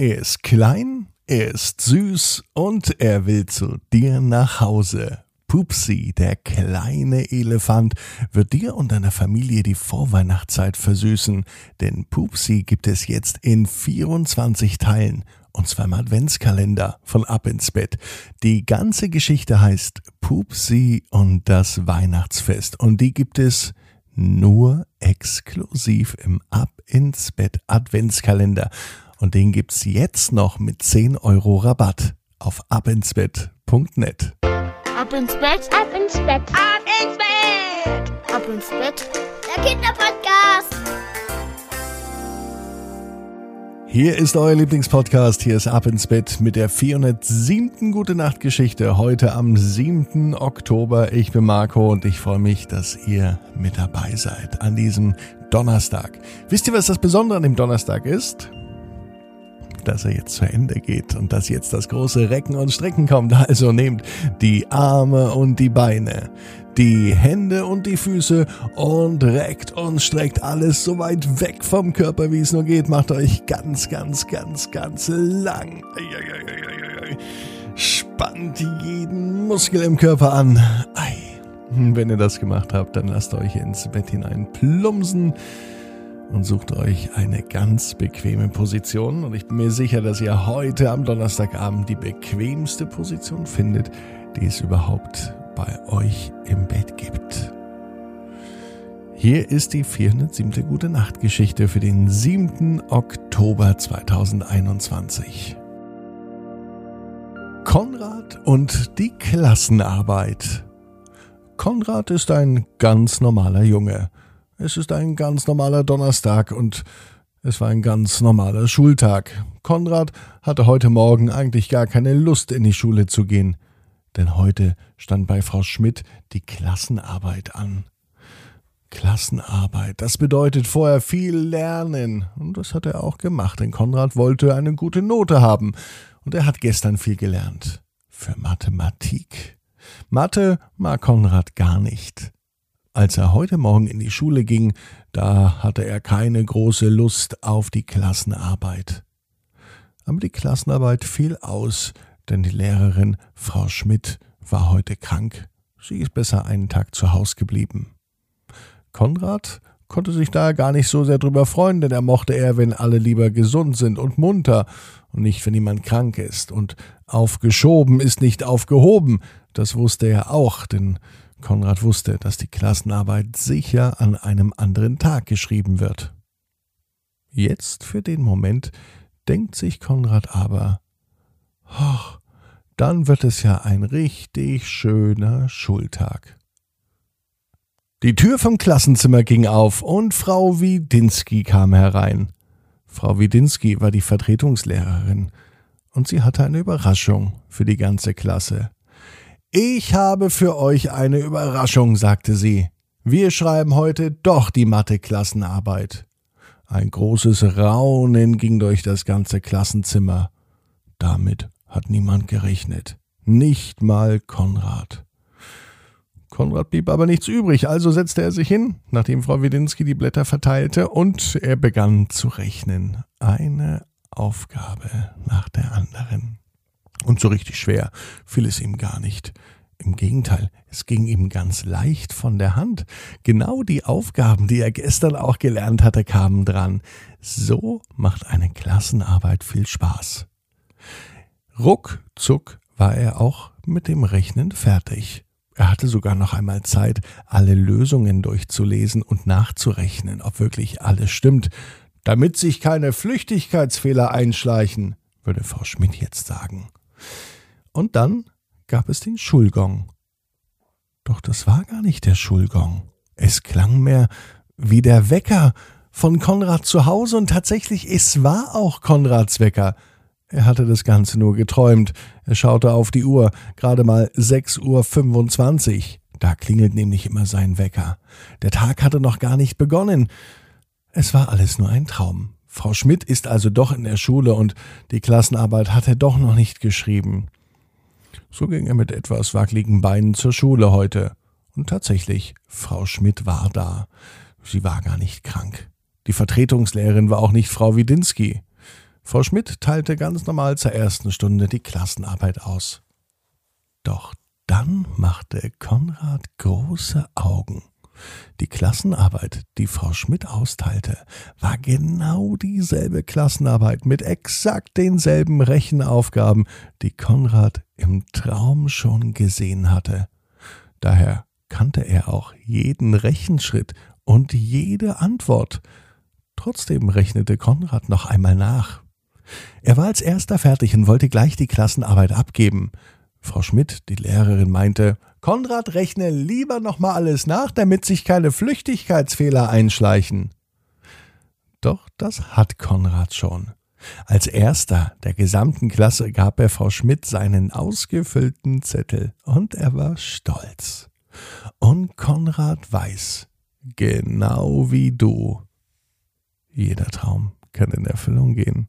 Er ist klein, er ist süß und er will zu dir nach Hause. Pupsi, der kleine Elefant, wird dir und deiner Familie die Vorweihnachtszeit versüßen, denn Pupsi gibt es jetzt in 24 Teilen und zwar im Adventskalender von Ab ins Bett. Die ganze Geschichte heißt Pupsi und das Weihnachtsfest und die gibt es nur exklusiv im Ab ins Bett Adventskalender. Und den gibt's jetzt noch mit 10 Euro Rabatt auf abinsbett.net. Ab ins Bett, Ab ins Bett, ab ins Bett, ab ins Bett. der Kinderpodcast. Hier ist euer Lieblingspodcast. Hier ist Ab ins Bett mit der 407. Gute Nacht Geschichte. Heute am 7. Oktober. Ich bin Marco und ich freue mich, dass ihr mit dabei seid an diesem Donnerstag. Wisst ihr, was das Besondere an dem Donnerstag ist? Dass er jetzt zu Ende geht und dass jetzt das große Recken und Strecken kommt. Also nehmt die Arme und die Beine, die Hände und die Füße und reckt und streckt alles so weit weg vom Körper, wie es nur geht. Macht euch ganz, ganz, ganz, ganz lang. Spannt jeden Muskel im Körper an. Wenn ihr das gemacht habt, dann lasst euch ins Bett hinein plumpsen und sucht euch eine ganz bequeme Position. Und ich bin mir sicher, dass ihr heute am Donnerstagabend die bequemste Position findet, die es überhaupt bei euch im Bett gibt. Hier ist die 407. Gute Nacht Geschichte für den 7. Oktober 2021. Konrad und die Klassenarbeit. Konrad ist ein ganz normaler Junge. Es ist ein ganz normaler Donnerstag und es war ein ganz normaler Schultag. Konrad hatte heute Morgen eigentlich gar keine Lust, in die Schule zu gehen, denn heute stand bei Frau Schmidt die Klassenarbeit an. Klassenarbeit, das bedeutet vorher viel lernen. Und das hat er auch gemacht, denn Konrad wollte eine gute Note haben. Und er hat gestern viel gelernt. Für Mathematik. Mathe mag Konrad gar nicht. Als er heute Morgen in die Schule ging, da hatte er keine große Lust auf die Klassenarbeit. Aber die Klassenarbeit fiel aus, denn die Lehrerin Frau Schmidt war heute krank. Sie ist besser einen Tag zu Haus geblieben. Konrad konnte sich daher gar nicht so sehr drüber freuen, denn er mochte er, wenn alle lieber gesund sind und munter und nicht, wenn jemand krank ist. Und aufgeschoben ist nicht aufgehoben. Das wusste er auch, denn Konrad wusste, dass die Klassenarbeit sicher an einem anderen Tag geschrieben wird. Jetzt für den Moment denkt sich Konrad aber, dann wird es ja ein richtig schöner Schultag. Die Tür vom Klassenzimmer ging auf und Frau Widinski kam herein. Frau Widinski war die Vertretungslehrerin und sie hatte eine Überraschung für die ganze Klasse. Ich habe für euch eine Überraschung, sagte sie. Wir schreiben heute doch die Mathe-Klassenarbeit. Ein großes Raunen ging durch das ganze Klassenzimmer. Damit hat niemand gerechnet. Nicht mal Konrad. Konrad blieb aber nichts übrig, also setzte er sich hin, nachdem Frau Wedinski die Blätter verteilte, und er begann zu rechnen. Eine Aufgabe nach der anderen. Und so richtig schwer fiel es ihm gar nicht. Im Gegenteil, es ging ihm ganz leicht von der Hand. Genau die Aufgaben, die er gestern auch gelernt hatte, kamen dran. So macht eine Klassenarbeit viel Spaß. Ruckzuck war er auch mit dem Rechnen fertig. Er hatte sogar noch einmal Zeit, alle Lösungen durchzulesen und nachzurechnen, ob wirklich alles stimmt, damit sich keine Flüchtigkeitsfehler einschleichen, würde Frau Schmidt jetzt sagen. Und dann gab es den Schulgong. Doch das war gar nicht der Schulgong. Es klang mehr wie der Wecker von Konrad zu Hause und tatsächlich, es war auch Konrads Wecker. Er hatte das Ganze nur geträumt. Er schaute auf die Uhr, gerade mal 6.25 Uhr. Da klingelt nämlich immer sein Wecker. Der Tag hatte noch gar nicht begonnen. Es war alles nur ein Traum. Frau Schmidt ist also doch in der Schule und die Klassenarbeit hat er doch noch nicht geschrieben. So ging er mit etwas wackeligen Beinen zur Schule heute. Und tatsächlich, Frau Schmidt war da. Sie war gar nicht krank. Die Vertretungslehrerin war auch nicht Frau Widinski. Frau Schmidt teilte ganz normal zur ersten Stunde die Klassenarbeit aus. Doch dann machte Konrad große Augen. Die Klassenarbeit, die Frau Schmidt austeilte, war genau dieselbe Klassenarbeit mit exakt denselben Rechenaufgaben, die Konrad im Traum schon gesehen hatte. Daher kannte er auch jeden Rechenschritt und jede Antwort. Trotzdem rechnete Konrad noch einmal nach. Er war als erster fertig und wollte gleich die Klassenarbeit abgeben. Frau Schmidt, die Lehrerin, meinte, Konrad rechne lieber nochmal alles nach, damit sich keine Flüchtigkeitsfehler einschleichen. Doch das hat Konrad schon. Als erster der gesamten Klasse gab er Frau Schmidt seinen ausgefüllten Zettel und er war stolz. Und Konrad weiß, genau wie du, jeder Traum kann in Erfüllung gehen.